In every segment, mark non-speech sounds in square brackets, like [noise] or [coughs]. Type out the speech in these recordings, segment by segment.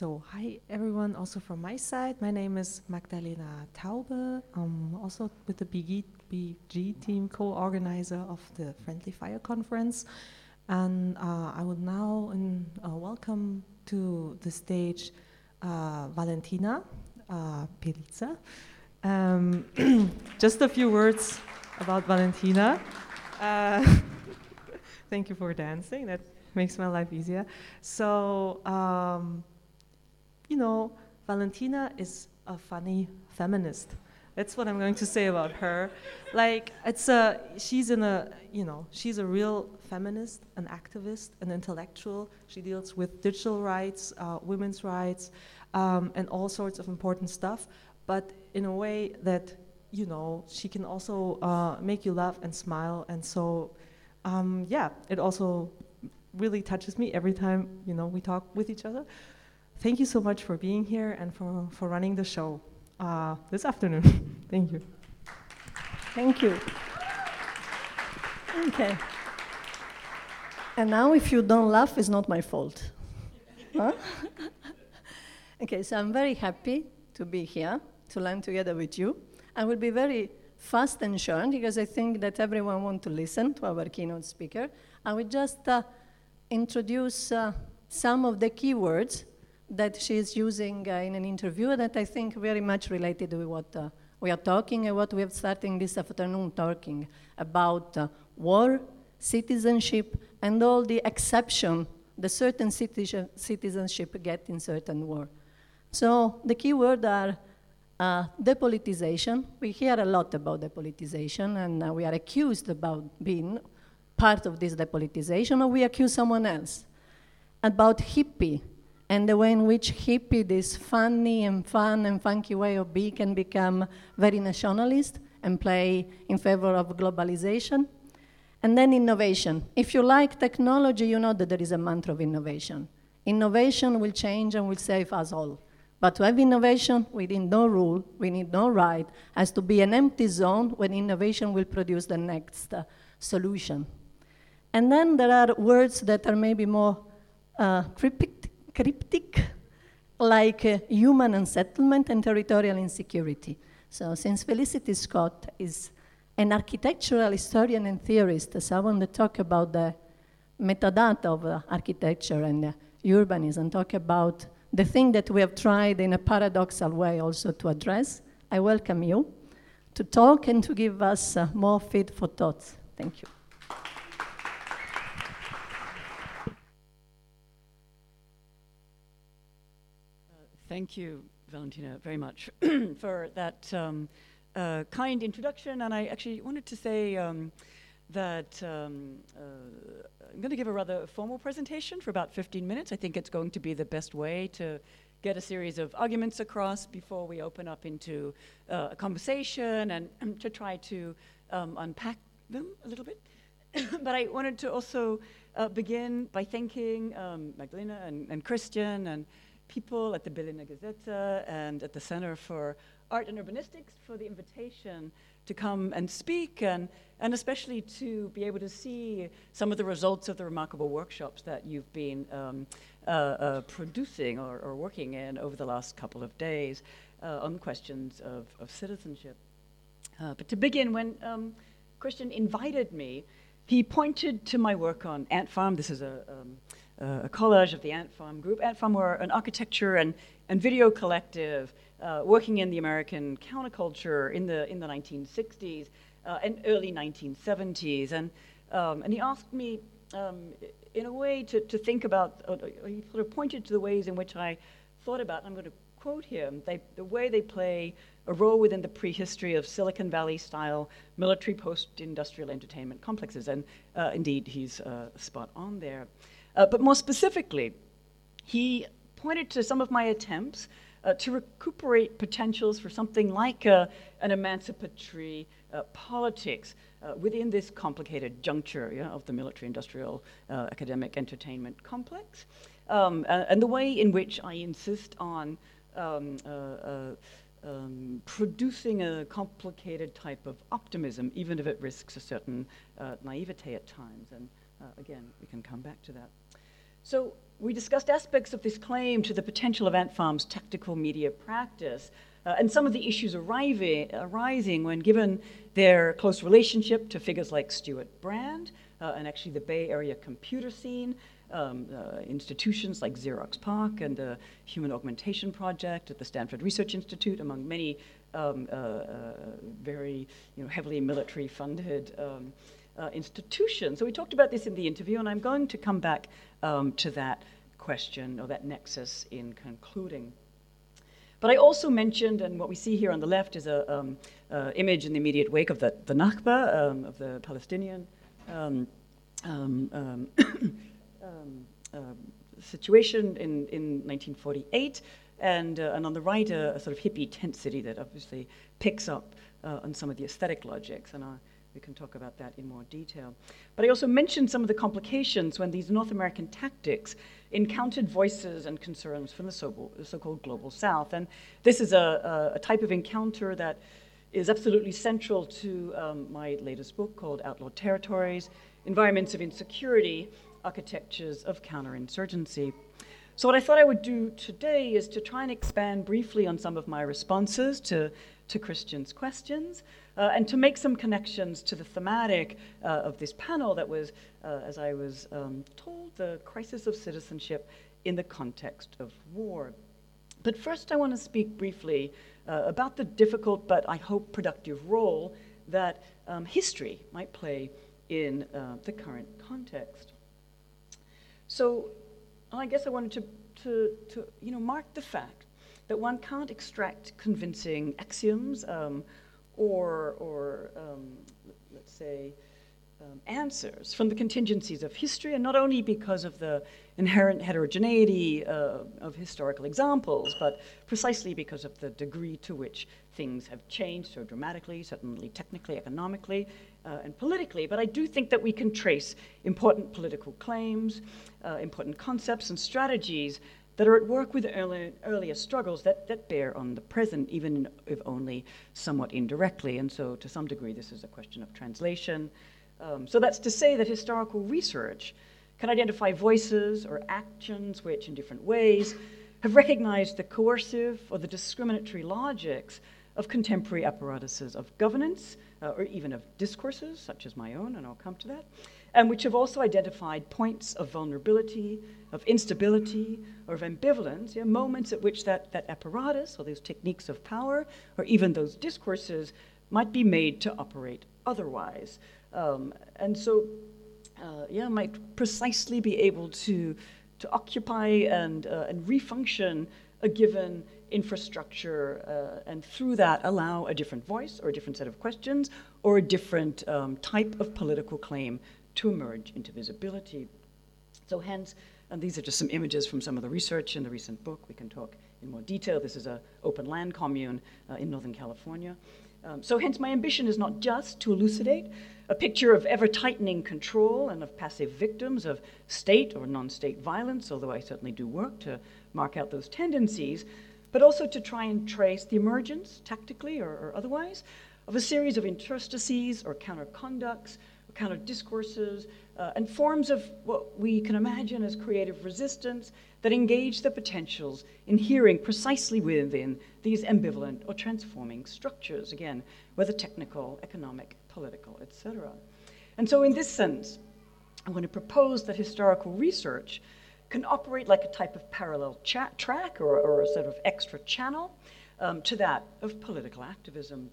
So, hi everyone, also from my side. My name is Magdalena Taube. I'm also with the BG, BG team, co organizer of the Friendly Fire Conference. And uh, I would now in, uh, welcome to the stage uh, Valentina uh. Um, [clears throat] just a few words about Valentina. Uh, [laughs] thank you for dancing. That makes my life easier. So, um, you know, Valentina is a funny feminist. That's what I'm going to say about her. Like, it's a, she's in a, you know, she's a real feminist, an activist, an intellectual. She deals with digital rights, uh, women's rights, um, and all sorts of important stuff, but in a way that, you know, she can also uh, make you laugh and smile. And so, um, yeah, it also really touches me every time, you know, we talk with each other thank you so much for being here and for, for running the show uh, this afternoon. [laughs] thank you. Thank you. Okay. And now, if you don't laugh, it's not my fault. Huh? [laughs] okay, so I'm very happy to be here to learn together with you. I will be very fast and short because I think that everyone wants to listen to our keynote speaker. I will just uh, introduce uh, some of the keywords that she's using uh, in an interview that I think very much related to what uh, we are talking and what we are starting this afternoon talking about uh, war, citizenship, and all the exception the certain citizenship get in certain war. So the key words are uh, depolitization. We hear a lot about depolitization, and uh, we are accused about being part of this depolitization, or we accuse someone else. About hippie, and the way in which hippie, this funny and fun and funky way of being, can become very nationalist and play in favor of globalization. And then innovation. If you like technology, you know that there is a mantra of innovation. Innovation will change and will save us all. But to have innovation, we need no rule, we need no right, has to be an empty zone when innovation will produce the next uh, solution. And then there are words that are maybe more uh, cryptic cryptic, like uh, human unsettlement and territorial insecurity. So, since Felicity Scott is an architectural historian and theorist, so I want to talk about the metadata of uh, architecture and uh, urbanism, talk about the thing that we have tried in a paradoxal way also to address. I welcome you to talk and to give us uh, more feed for thoughts. Thank you. Thank you, Valentina, very much [clears throat] for that um, uh, kind introduction. And I actually wanted to say um, that um, uh, I'm going to give a rather formal presentation for about 15 minutes. I think it's going to be the best way to get a series of arguments across before we open up into uh, a conversation and [clears throat] to try to um, unpack them a little bit. [coughs] but I wanted to also uh, begin by thanking um, Magdalena and, and Christian and people at the Berliner Gazette and at the Center for Art and Urbanistics for the invitation to come and speak and, and especially to be able to see some of the results of the remarkable workshops that you've been um, uh, uh, producing or, or, working in over the last couple of days uh, on questions of, of citizenship. Uh, but to begin, when um, Christian invited me, he pointed to my work on Ant Farm. This is a um, uh, a collage of the Ant Farm group. Ant Farm were an architecture and, and video collective uh, working in the American counterculture in the, in the 1960s uh, and early 1970s. And, um, and he asked me, um, in a way, to, to think about, uh, he sort of pointed to the ways in which I thought about, and I'm going to quote him, they, the way they play a role within the prehistory of Silicon Valley style military post industrial entertainment complexes. And uh, indeed, he's uh, spot on there. Uh, but more specifically, he pointed to some of my attempts uh, to recuperate potentials for something like uh, an emancipatory uh, politics uh, within this complicated juncture yeah, of the military industrial uh, academic entertainment complex. Um, and the way in which I insist on um, um, producing a complicated type of optimism, even if it risks a certain naivete at times. And again, we can come back to that. So we discussed aspects of this claim to the potential of Ant Farm's tactical media practice uh, and some of the issues arriving, arising when given their close relationship to figures like Stewart Brand uh, and actually the Bay Area computer scene, um, uh, institutions like Xerox PARC and the Human Augmentation Project at the Stanford Research Institute, among many um, uh, uh, very you know, heavily military funded um, uh, institutions. So we talked about this in the interview, and I'm going to come back um, to that question or that nexus in concluding. But I also mentioned, and what we see here on the left is a um, uh, image in the immediate wake of the, the Nakba, um, of the Palestinian um, um, um, [coughs] um situation in, in 1948. And, uh, and on the right, a, a, sort of hippie tent city that obviously picks up uh, on some of the aesthetic logics. And we can talk about that in more detail. But I also mentioned some of the complications when these North American tactics encountered voices and concerns from the so called global south. And this is a, a, type of encounter that is absolutely central to um, my latest book called Outlawed Territories Environments of Insecurity Architectures of Counterinsurgency. So, what I thought I would do today is to try and expand briefly on some of my responses to, to Christian's questions uh, and to make some connections to the thematic uh, of this panel that was, uh, as I was um, told, the crisis of citizenship in the context of war. But first, I want to speak briefly uh, about the difficult but I hope productive role that um, history might play in uh, the current context. So, I guess I wanted to, to, to you know, mark the fact that one can't extract convincing axioms um, or, or um, let's say, um, answers from the contingencies of history, and not only because of the inherent heterogeneity uh, of historical examples, but precisely because of the degree to which things have changed so dramatically, certainly technically, economically, uh, and politically. But I do think that we can trace important political claims, uh, important concepts, and strategies that are at work with early, earlier struggles that, that bear on the present, even if only somewhat indirectly. And so, to some degree, this is a question of translation. Um, so, that's to say that historical research can identify voices or actions which, in different ways, have recognized the coercive or the discriminatory logics of contemporary apparatuses of governance uh, or even of discourses, such as my own, and I'll come to that, and which have also identified points of vulnerability, of instability, or of ambivalence, know, moments at which that, that apparatus or those techniques of power, or even those discourses, might be made to operate otherwise. Um, and so, uh, yeah, might precisely be able to, to occupy and, uh, and refunction a given infrastructure uh, and through that allow a different voice or a different set of questions or a different um, type of political claim to emerge into visibility. So, hence, and these are just some images from some of the research in the recent book. We can talk in more detail. This is an open land commune uh, in Northern California. Um, so, hence, my ambition is not just to elucidate a picture of ever tightening control and of passive victims of state or non state violence, although I certainly do work to mark out those tendencies, but also to try and trace the emergence, tactically or, or otherwise, of a series of interstices or counterconducts kind of discourses uh, and forms of what we can imagine as creative resistance that engage the potentials inhering precisely within these ambivalent or transforming structures, again, whether technical, economic, political, etc. And so, in this sense, I'm going to propose that historical research can operate like a type of parallel track or, or, a sort of extra channel um, to that of political activism.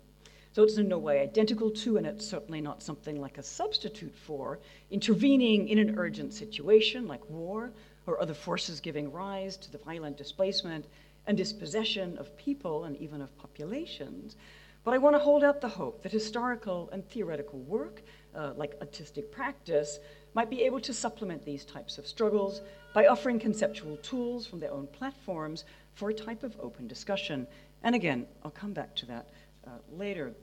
So it's in no way identical to, and it's certainly not something like a substitute for, intervening in an urgent situation like war or other forces giving rise to the violent displacement and dispossession of people and even of populations. But I want to hold out the hope that historical and theoretical work, uh, like artistic practice, might be able to supplement these types of struggles by offering conceptual tools from their own platforms for a type of open discussion. And again, I'll come back to that uh, later.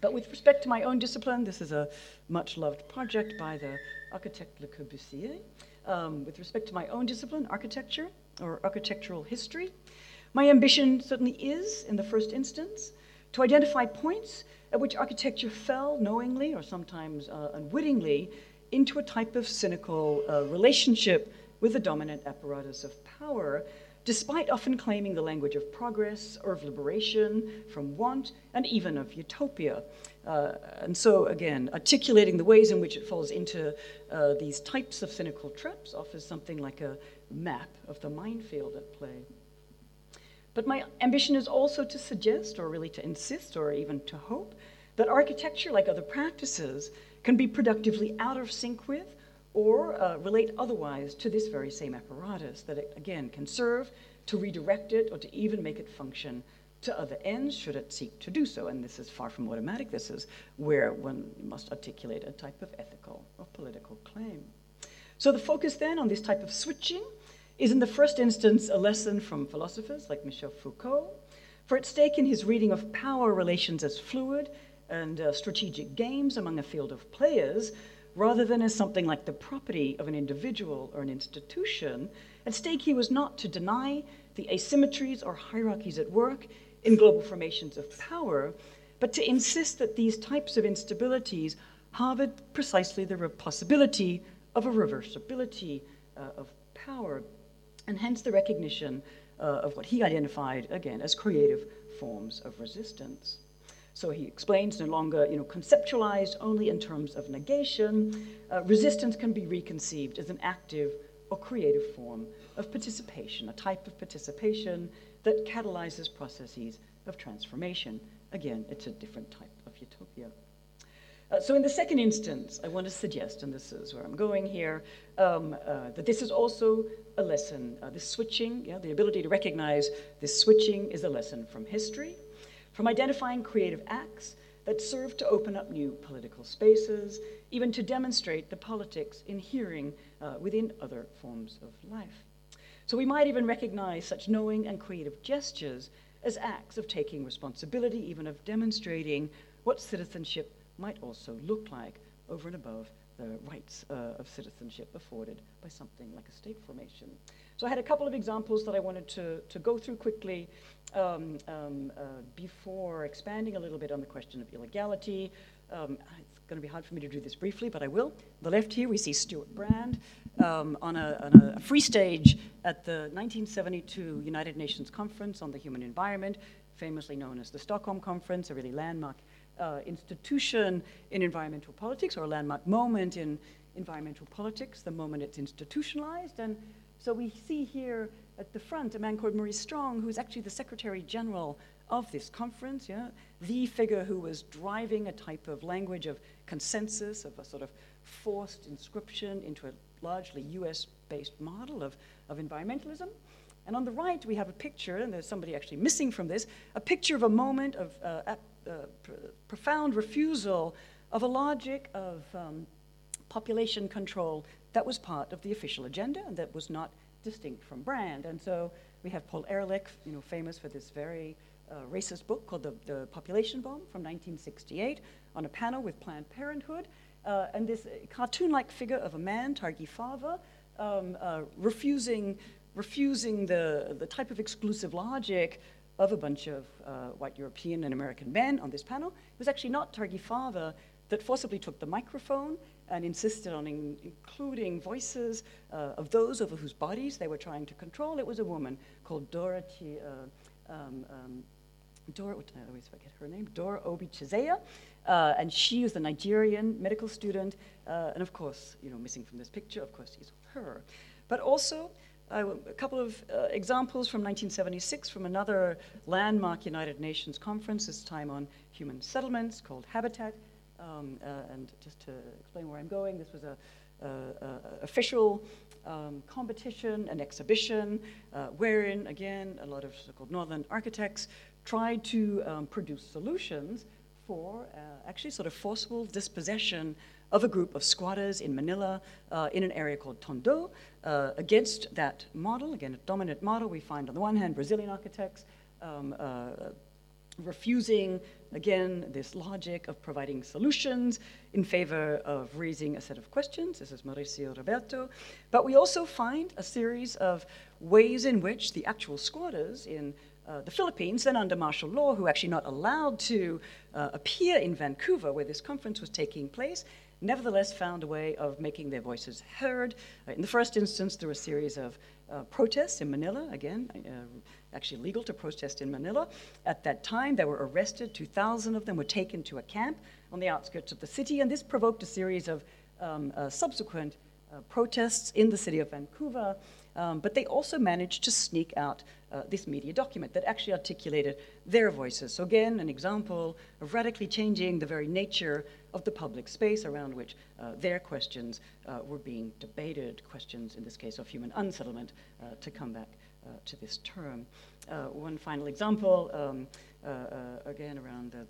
But with respect to my own discipline, this is a much loved project by the architect Le Corbusier. Um, with respect to my own discipline, architecture or architectural history, my ambition certainly is, in the first instance, to identify points at which architecture fell knowingly or sometimes uh, unwittingly into a type of cynical uh, relationship with the dominant apparatus of power, despite often claiming the language of progress or of liberation from want and even of utopia. Uh, and so, again, articulating the ways in which it falls into uh, these types of cynical traps offers something like a map of the minefield at play. But my ambition is also to suggest, or really to insist, or even to hope, that architecture, like other practices, can be productively out of sync with or uh, relate otherwise to this very same apparatus, that it, again, can serve to redirect it or to even make it function to other ends should it seek to do so. And this is far from automatic. This is where one must articulate a type of ethical or political claim. So the focus then on this type of switching is in the first instance a lesson from philosophers like Michel Foucault, for its stake in his reading of power relations as fluid and uh, strategic games among a field of players, rather than as something like the property of an individual or an institution, at stake he was not to deny the asymmetries or hierarchies at work in global formations of power, but to insist that these types of instabilities harbored precisely the possibility of a reversibility uh, of power and hence the recognition uh, of what he identified, again, as creative forms of resistance. So he explains no longer, you know, conceptualized only in terms of negation, uh, resistance can be reconceived as an active or creative form of participation, a type of participation that catalyzes processes of transformation. Again, it's a different type of utopia. Uh, so in the second instance, I want to suggest, and this is where I'm going here, um, uh, that this is also a lesson. Uh, this switching, yeah, the ability to recognize this switching is a lesson from history, from identifying creative acts that serve to open up new political spaces, even to demonstrate the politics inhering uh, within other forms of life. So we might even recognize such knowing and creative gestures as acts of taking responsibility, even of demonstrating what citizenship might also look like over and above the rights uh, of citizenship afforded by something like a state formation. So I had a couple of examples that I wanted to, to go through quickly um, um, uh, before expanding a little bit on the question of illegality. Um, it's going to be hard for me to do this briefly, but I will. On the left here, we see Stewart Brand um, on, a, on, a, free stage at the 1972 United Nations Conference on the Human Environment, famously known as the Stockholm Conference, a really landmark uh, institution in environmental politics or a landmark moment in environmental politics, the moment it's institutionalized. And so we see here at the front a man called Maurice Strong, who's actually the Secretary General of this conference, yeah, the figure who was driving a type of language of consensus, of a sort of forced inscription into a largely US based model of, of environmentalism. And on the right, we have a picture, and there's somebody actually missing from this, a picture of a moment of uh, pr profound refusal of a logic of um, population control that was part of the official agenda and that was not distinct from Brand. And so we have Paul Ehrlich, you know, famous for this very uh, racist book called the, the, Population Bomb from 1968, on a panel with Planned Parenthood, uh, and this cartoon-like figure of a man, Taghi Farvar, um, uh, refusing, refusing the, the type of exclusive logic of a bunch of uh, white European and American men on this panel. It was actually not Taghi Farvar that forcibly took the microphone and insisted on in including voices uh, of those over whose bodies they were trying to control. It was a woman called Dorothy, uh, um, um, Dora, I always forget her name, Dora Obi Chizea, uh, and she was a Nigerian medical student, uh, and of course, you know, missing from this picture, of course, is her. But also, a couple of uh, examples from 1976 from another landmark United Nations conference, this time on human settlements called Habitat. Um, uh, and just to explain where I'm going, this was a, official um, competition, an exhibition, uh, wherein, again, a lot of so-called northern architects tried to um, produce solutions for uh, actually sort of forcible dispossession of a group of squatters in Manila uh, in an area called Tondo. Uh, against that model, again, a dominant model, we find on the one hand Brazilian architects um, uh, refusing, again, this logic of providing solutions in favor of raising a set of questions. This is Mauricio Roberto. But we also find a series of ways in which the actual squatters in uh, the Philippines, then under martial law, who actually not allowed to uh, appear in Vancouver, where this conference was taking place, nevertheless found a way of making their voices heard. Uh, in the first instance, through a series of uh, protests in Manila, again, uh, actually legal to protest in Manila. At that time, they were arrested. 2,000 of them were taken to a camp on the outskirts of the city, and this provoked a series of um, uh, subsequent uh, protests in the city of Vancouver. Um, but they also managed to sneak out uh, this media document that actually articulated their voices. So, again, an example of radically changing the very nature of the public space around which uh, their questions uh, were being debated, questions, in this case, of human unsettlement, uh, to come back uh, to this term. Uh, one final example, um, again, around the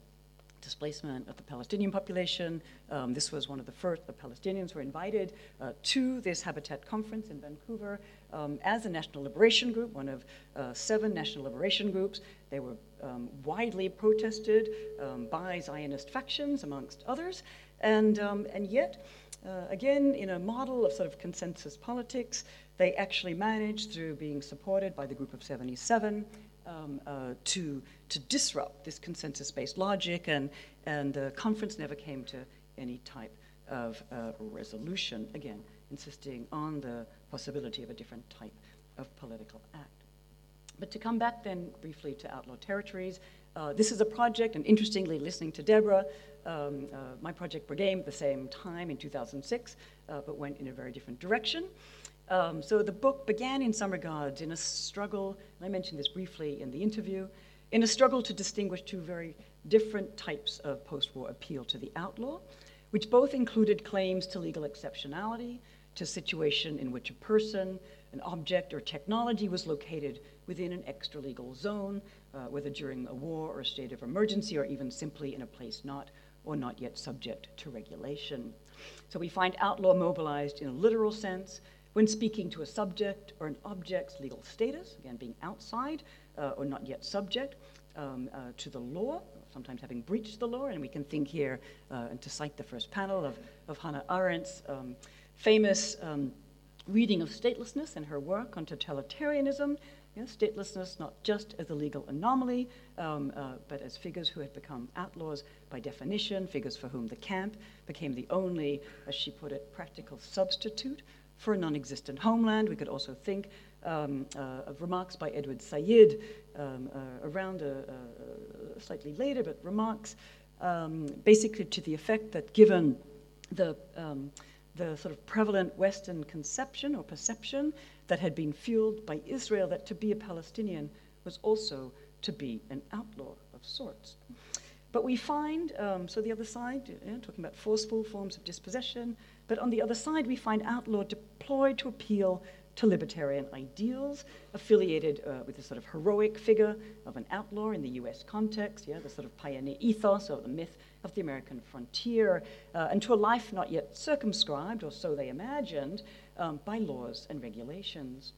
displacement of the Palestinian population. Um, this was one of the first, the Palestinians were invited uh, to this Habitat conference in Vancouver um, as a national liberation group, one of uh, seven national liberation groups. They were um, widely protested um, by Zionist factions, amongst others. And, um, and yet, uh, again, in a model of sort of consensus politics, they actually managed, through being supported by the Group of 77, um, uh, to, to disrupt this consensus based logic, and, and the conference never came to any type of uh, resolution, again, insisting on the possibility of a different type of political act. But to come back then briefly to outlaw territories, uh, this is a project, and interestingly, listening to Deborah, um, uh, my project began at the same time in 2006, uh, but went in a very different direction. Um, so the book began in some regards in a struggle, and I mentioned this briefly in the interview, in a struggle to distinguish two very different types of post war appeal to the outlaw, which both included claims to legal exceptionality, to situation in which a person, an object, or technology was located within an extra legal zone, uh, whether during a war or a state of emergency, or even simply in a place not or not yet subject to regulation. So we find outlaw mobilized in a literal sense when speaking to a subject or an object's legal status, again, being outside uh, or not yet subject um, uh, to the law, sometimes having breached the law, and we can think here, uh, and to cite the first panel of, of Hannah Arendt's um, famous um, reading of statelessness and her work on totalitarianism, you know, statelessness not just as a legal anomaly, um, uh, but as figures who had become outlaws by definition, figures for whom the camp became the only, as she put it, practical substitute for a non existent homeland. We could also think um, uh, of remarks by Edward Said um, uh, around a, a, slightly later, but remarks um, basically to the effect that given the, um, the sort of prevalent Western conception or perception that had been fueled by Israel, that to be a Palestinian was also to be an outlaw of sorts. But we find, um, so the other side, talking about forceful forms of dispossession, but on the other side, we find outlaw deployed to appeal to libertarian ideals, affiliated uh, with the sort of heroic figure of an outlaw in the US context, yeah, the sort of pioneer ethos or the myth of the American frontier, uh, and to a life not yet circumscribed, or so they imagined, um, by laws and regulations.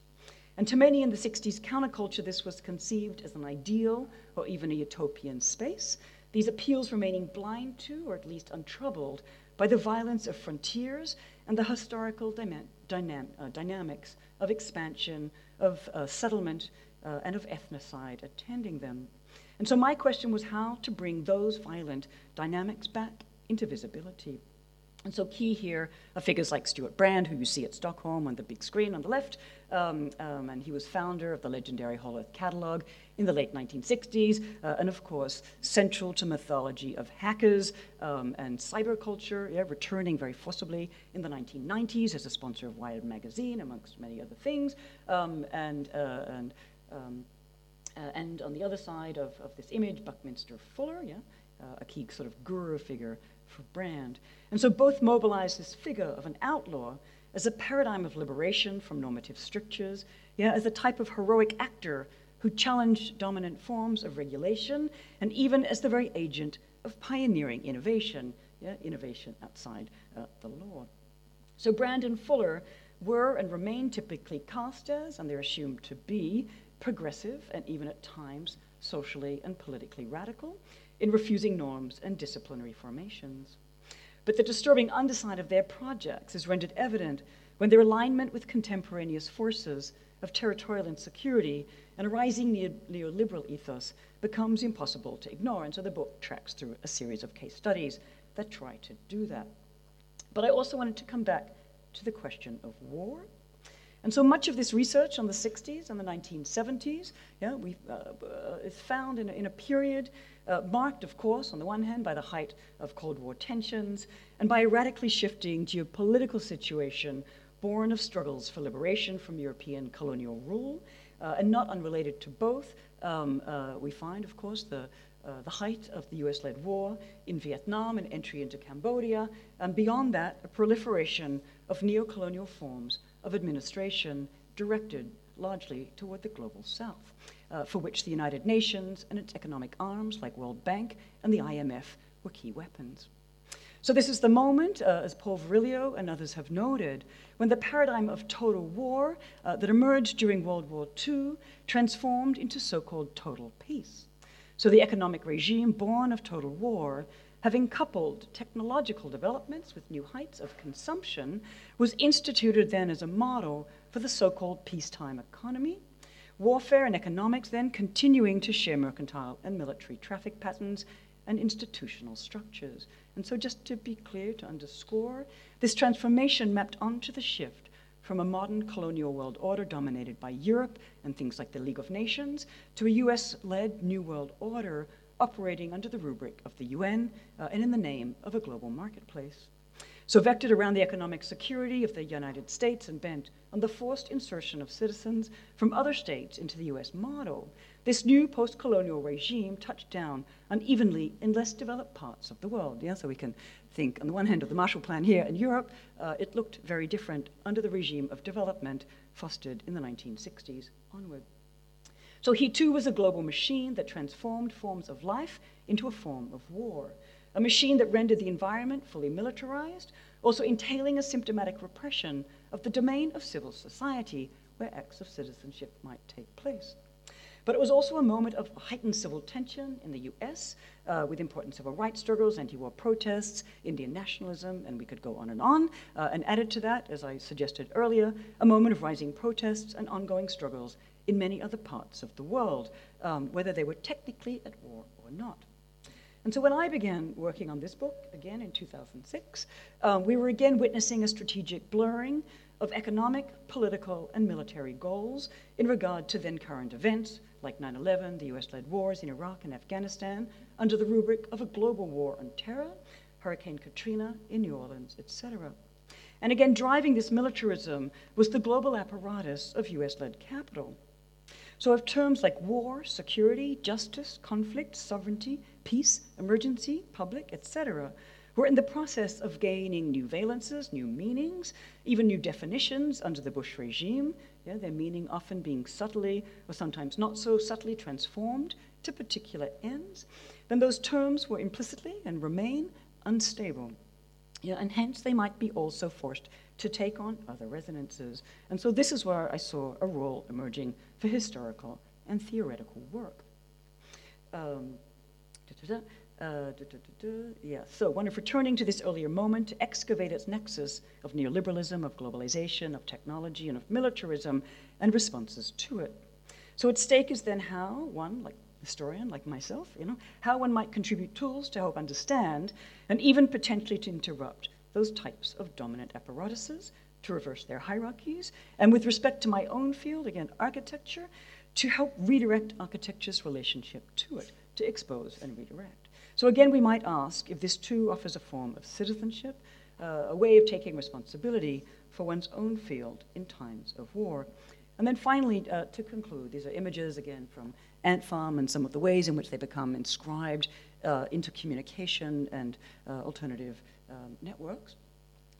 And to many in the 60s counterculture, this was conceived as an ideal or even a utopian space, these appeals remaining blind to, or at least untroubled, by the violence of frontiers and the historical dynam- uh, dynamics of expansion, of uh, settlement, uh, and of ethnocide attending them. And so my question was how to bring those violent dynamics back into visibility. And so, key here are figures like Stewart Brand, who you see at Stockholm on the big screen on the left, um, um, and he was founder of the legendary Whole Earth catalog in the late 1960s, uh, and of course, central to mythology of hackers um, and cyberculture, yeah, returning very forcibly in the 1990s as a sponsor of Wired magazine, amongst many other things, um, and uh, and um, uh, and on the other side of, of this image, Buckminster Fuller, yeah, uh, a key sort of guru figure for Brand. And so both mobilize this figure of an outlaw as a paradigm of liberation from normative strictures, yeah, as a type of heroic actor who challenged dominant forms of regulation, and even as the very agent of pioneering innovation, yeah, innovation outside uh, the law. So Brand and Fuller were and remain typically cast as, and they're assumed to be, progressive and even at times socially and politically radical in refusing norms and disciplinary formations. But the disturbing underside of their projects is rendered evident when their alignment with contemporaneous forces of territorial insecurity and a rising neoliberal ethos becomes impossible to ignore. And so the book tracks through a series of case studies that try to do that. But I also wanted to come back to the question of war. And so much of this research on the 60s and the 1970s yeah, we, uh, uh, is found in a, in a period uh, marked, of course, on the one hand, by the height of Cold War tensions and by a radically shifting geopolitical situation born of struggles for liberation from European colonial rule. Uh, and not unrelated to both, um, uh, we find, of course, the uh, the height of the US led war in Vietnam and entry into Cambodia, and beyond that, a proliferation of neocolonial forms of administration directed largely toward the global south, uh, for which the United Nations and its economic arms like World Bank and the IMF were key weapons. So, this is the moment, uh, as Paul Virilio and others have noted, when the paradigm of total war uh, that emerged during World War II transformed into so called total peace. So, the economic regime born of total war having coupled technological developments with new heights of consumption, was instituted then as a model for the so called peacetime economy. Warfare and economics then continuing to share mercantile and military traffic patterns and institutional structures. And so, just to be clear, to underscore, this transformation mapped onto the shift from a modern colonial world order dominated by Europe and things like the League of Nations to a US led New World Order operating under the rubric of the UN uh, and in the name of a global marketplace. So, vectored around the economic security of the United States and bent on the forced insertion of citizens from other states into the US model, this new post colonial regime touched down unevenly in less developed parts of the world. Yeah? So, we can think, on the one hand, of the Marshall Plan here in Europe, uh, it looked very different under the regime of development fostered in the 1960s onward. So he too was a global machine that transformed forms of life into a form of war, a machine that rendered the environment fully militarized, also entailing a symptomatic repression of the domain of civil society where acts of citizenship might take place. But it was also a moment of heightened civil tension in the US uh, with important civil rights struggles, anti war protests, Indian nationalism, and we could go on and on. Uh, and added to that, as I suggested earlier, a moment of rising protests and ongoing struggles in many other parts of the world, um, whether they were technically at war or not. And so when I began working on this book, again in 2006, um, we were again witnessing a strategic blurring of economic, political, and military goals in regard to then current events like 9 11, the US led wars in Iraq and Afghanistan, under the rubric of a global war on terror, Hurricane Katrina in New Orleans, etc. And again, driving this militarism was the global apparatus of US led capital. So, if terms like war, security, justice, conflict, sovereignty, peace, emergency, public, etc., were in the process of gaining new valences, new meanings, even new definitions under the Bush regime, yeah, their meaning often being subtly or sometimes not so subtly transformed to particular ends, then those terms were implicitly and remain unstable. Yeah, and hence they might be also forced to take on other resonances. And so this is where I saw a role emerging for historical and theoretical work. Um, uh, yeah, so one of returning to this earlier moment to excavate its nexus of neoliberalism, of globalization, of technology, and of militarism, and responses to it. So at stake is then how one, like historian like myself, you know, how one might contribute tools to help understand and even potentially to interrupt those types of dominant apparatuses, to reverse their hierarchies, and with respect to my own field, again, architecture, to help redirect architecture's relationship to it, to expose and redirect. So again, we might ask if this too offers a form of citizenship, uh, a way of taking responsibility for one's own field in times of war. And then finally, uh, to conclude, these are images again from Ant Farm and some of the ways in which they become inscribed uh, into communication and uh, alternative um, networks.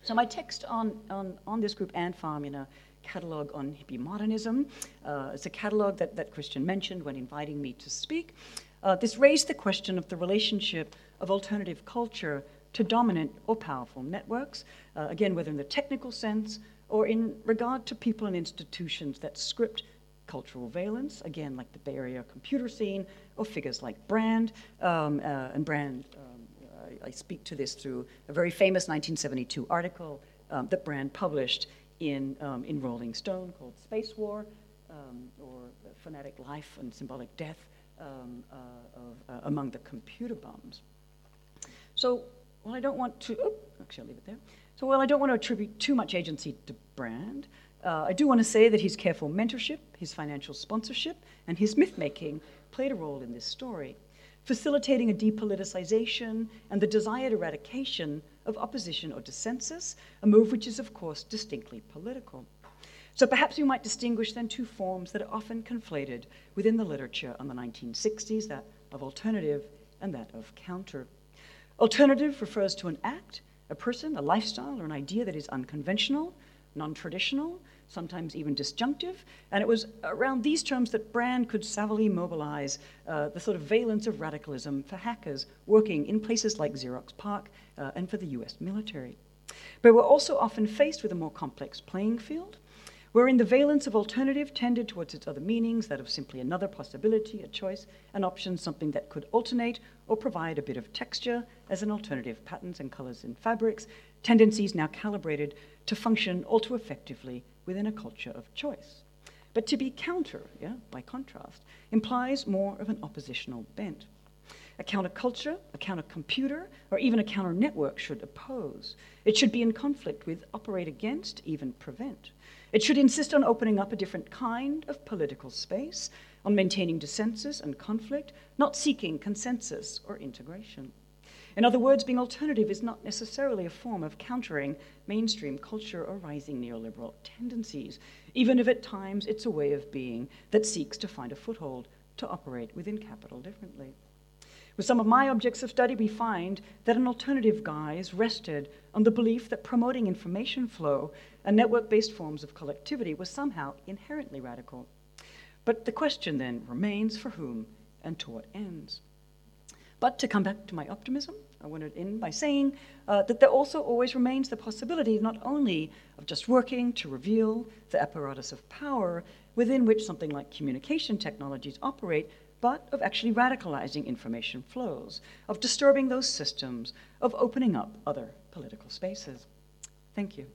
So my text on, on, on this group, in a catalog on hippie modernism, uh, it's a catalog that, that Christian mentioned when inviting me to speak. Uh, this raised the question of the relationship of alternative culture to dominant or powerful networks, uh, again, whether in the technical sense or in regard to people and institutions that script cultural valence, again, like the Bay Area computer scene, or figures like Brand, um, uh, and Brand I speak to this through a very famous 1972 article um, that Brand published in, um, in Rolling Stone called Space War, um, or Fanatic Life and Symbolic Death um, uh, of, uh, among the computer bums. So, well, I don't want to, actually, I'll leave it there. So, while I don't want to attribute too much agency to Brand, uh, I do want to say that his careful mentorship, his financial sponsorship, and his myth making played a role in this story, facilitating a depoliticization and the desired eradication of opposition or dissensus, a move which is, of course, distinctly political. So perhaps we might distinguish then two forms that are often conflated within the literature on the 1960s that of alternative and that of counter. Alternative refers to an act, a person, a lifestyle, or an idea that is unconventional, non traditional, sometimes even disjunctive. And it was around these terms that Brand could savvily mobilize uh, the sort of valence of radicalism for hackers working in places like Xerox PARC uh, and for the US military. But we're also often faced with a more complex playing field wherein the valence of alternative tended towards its other meanings, that of simply another possibility, a choice, an option, something that could alternate or provide a bit of texture as an alternative, patterns and colors in fabrics, tendencies now calibrated to function all too effectively within a culture of choice. But to be counter, yeah, by contrast, implies more of an oppositional bent. A counterculture, a countercomputer, or even a counter network should oppose. It should be in conflict with, operate against, even prevent. It should insist on opening up a different kind of political space, on maintaining dissensus and conflict, not seeking consensus or integration. In other words, being alternative is not necessarily a form of countering mainstream culture or rising neoliberal tendencies, even if at times it's a way of being that seeks to find a foothold to operate within capital differently. With some of my objects of study, we find that an alternative guise rested on the belief that promoting information flow and network based forms of collectivity was somehow inherently radical. But the question then remains for whom and to what ends? But to come back to my optimism, I want to end by saying uh, that there also always remains the possibility not only of just working to reveal the apparatus of power within which something like communication technologies operate, but of actually radicalizing information flows, of disturbing those systems, of opening up other political spaces. Thank you.